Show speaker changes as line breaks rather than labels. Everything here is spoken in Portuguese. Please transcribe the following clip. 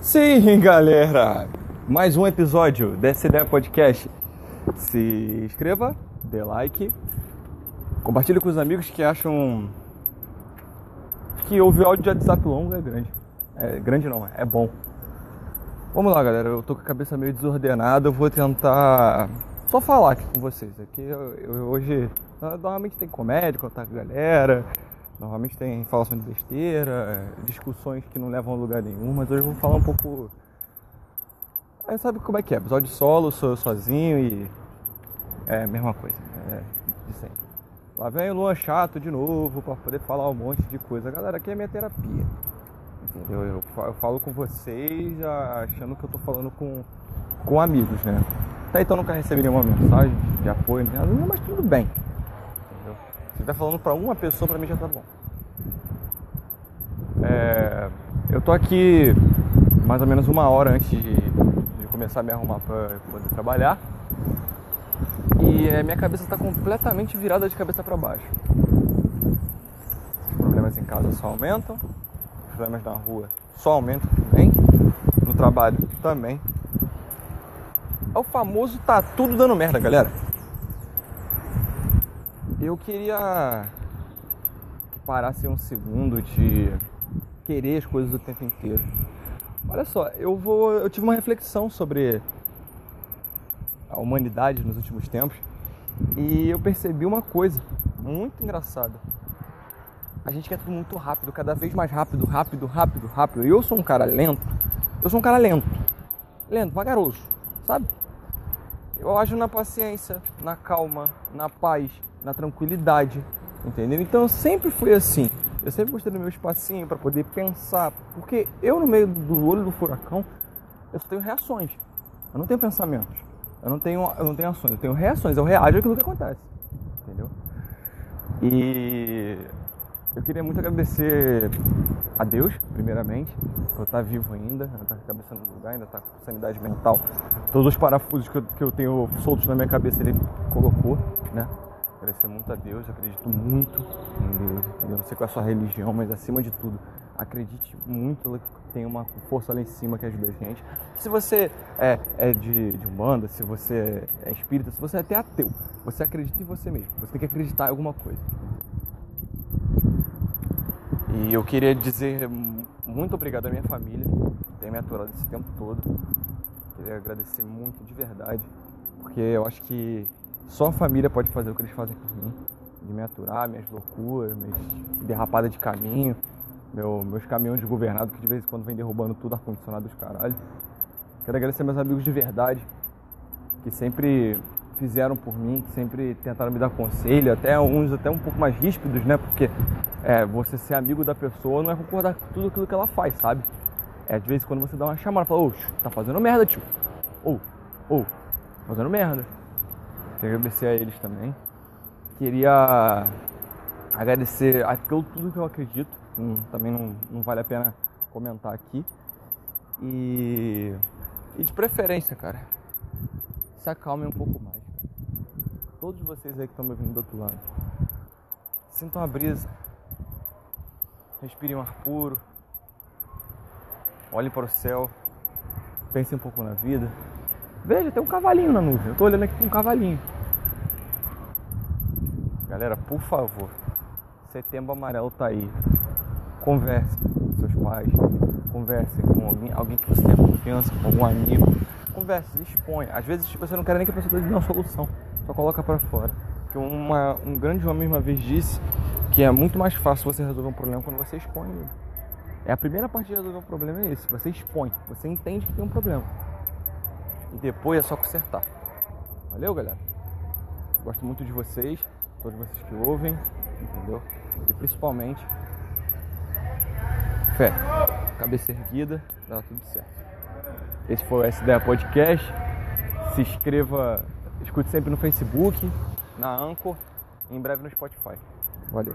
Sim, galera! Mais um episódio dessa ideia podcast. Se inscreva, dê like, compartilhe com os amigos que acham que ouvir áudio de WhatsApp longo é grande. É grande não, é bom. Vamos lá, galera. Eu tô com a cabeça meio desordenada. Eu vou tentar só falar aqui com vocês. Aqui eu, eu, hoje normalmente tem comédia, contar com a galera. Normalmente tem falação de besteira, discussões que não levam a lugar nenhum, mas hoje eu vou falar um pouco. É, sabe como é que é? Episódio solo, sou eu sozinho e. É a mesma coisa, é de sempre. Lá vem o Luan chato de novo para poder falar um monte de coisa. Galera, aqui é minha terapia. Entendeu? Eu, eu falo com vocês achando que eu tô falando com, com amigos, né? Até então nunca recebi nenhuma mensagem de apoio, mas tudo bem. Se tá falando para uma pessoa, para mim já tá bom. É, eu tô aqui mais ou menos uma hora antes de, de começar a me arrumar para poder trabalhar. E é, minha cabeça está completamente virada de cabeça para baixo. Os problemas em casa só aumentam problemas na rua só aumentam também, no trabalho também. É o famoso tá tudo dando merda, galera. Eu queria que parasse um segundo de querer as coisas o tempo inteiro. Olha só, eu vou, eu tive uma reflexão sobre a humanidade nos últimos tempos e eu percebi uma coisa muito engraçada a gente quer tudo muito rápido, cada vez mais rápido, rápido, rápido, rápido. E eu sou um cara lento. Eu sou um cara lento. Lento, vagaroso, sabe? Eu ajo na paciência, na calma, na paz, na tranquilidade, entendeu? Então eu sempre fui assim. Eu sempre gostei do meu espacinho para poder pensar, porque eu no meio do olho do furacão, eu só tenho reações. Eu não tenho pensamentos. Eu não tenho, eu não tenho ações, eu tenho reações, eu reajo àquilo que acontece. Entendeu? E eu queria muito agradecer a Deus, primeiramente, por estar vivo ainda, estar com a cabeça no lugar, ainda estar com sanidade mental. Todos os parafusos que eu, que eu tenho soltos na minha cabeça ele colocou, né? Agradecer muito a Deus, acredito muito em Deus. Eu não sei qual é a sua religião, mas acima de tudo, acredite muito que tem uma força lá em cima que ajuda a gente. Se você é, é de, de Umbanda, se você é espírita, se você é até ateu, você acredita em você mesmo. Você tem que acreditar em alguma coisa. E eu queria dizer muito obrigado à minha família, que tem me aturado esse tempo todo. Queria agradecer muito de verdade, porque eu acho que só a família pode fazer o que eles fazem por mim, de me aturar, minhas loucuras, minhas derrapadas de caminho, meu, meus caminhões desgovernados que de vez em quando vem derrubando tudo, ar-condicionado dos caralho. Quero agradecer meus amigos de verdade, que sempre fizeram por mim, que sempre tentaram me dar conselho, até uns até um pouco mais ríspidos, né? Porque é, você ser amigo da pessoa não é concordar com tudo aquilo que ela faz, sabe? É de vez em quando você dá uma chamada, fala, ô, tá fazendo merda, tio. Ou, ou, fazendo merda. Queria agradecer a eles também. Queria agradecer a tudo que eu acredito. Também não, não vale a pena comentar aqui. E, e de preferência, cara, se acalmem um pouco mais todos vocês aí que estão me ouvindo do outro lado. Sintam a brisa. Respirem um ar puro. Olhem para o céu. Pensem um pouco na vida. Veja, tem um cavalinho na nuvem. Eu estou olhando aqui com um cavalinho. Galera, por favor. Setembro amarelo tá aí. Converse com seus pais. Converse com alguém, alguém que você tenha confiança, com algum amigo. Converse, exponha. Às vezes você não quer nem que a pessoa dê uma solução só coloca para fora. Que uma, um grande homem uma vez disse que é muito mais fácil você resolver um problema quando você expõe ele. É a primeira parte de resolver o problema é esse, você expõe, você entende que tem um problema. Depois é só consertar. Valeu, galera? Gosto muito de vocês, todos vocês que ouvem, entendeu? E principalmente fé, cabeça erguida, dá tudo certo. Esse foi o SDA Podcast. Se inscreva Escute sempre no Facebook, na Anchor e em breve no Spotify. Valeu.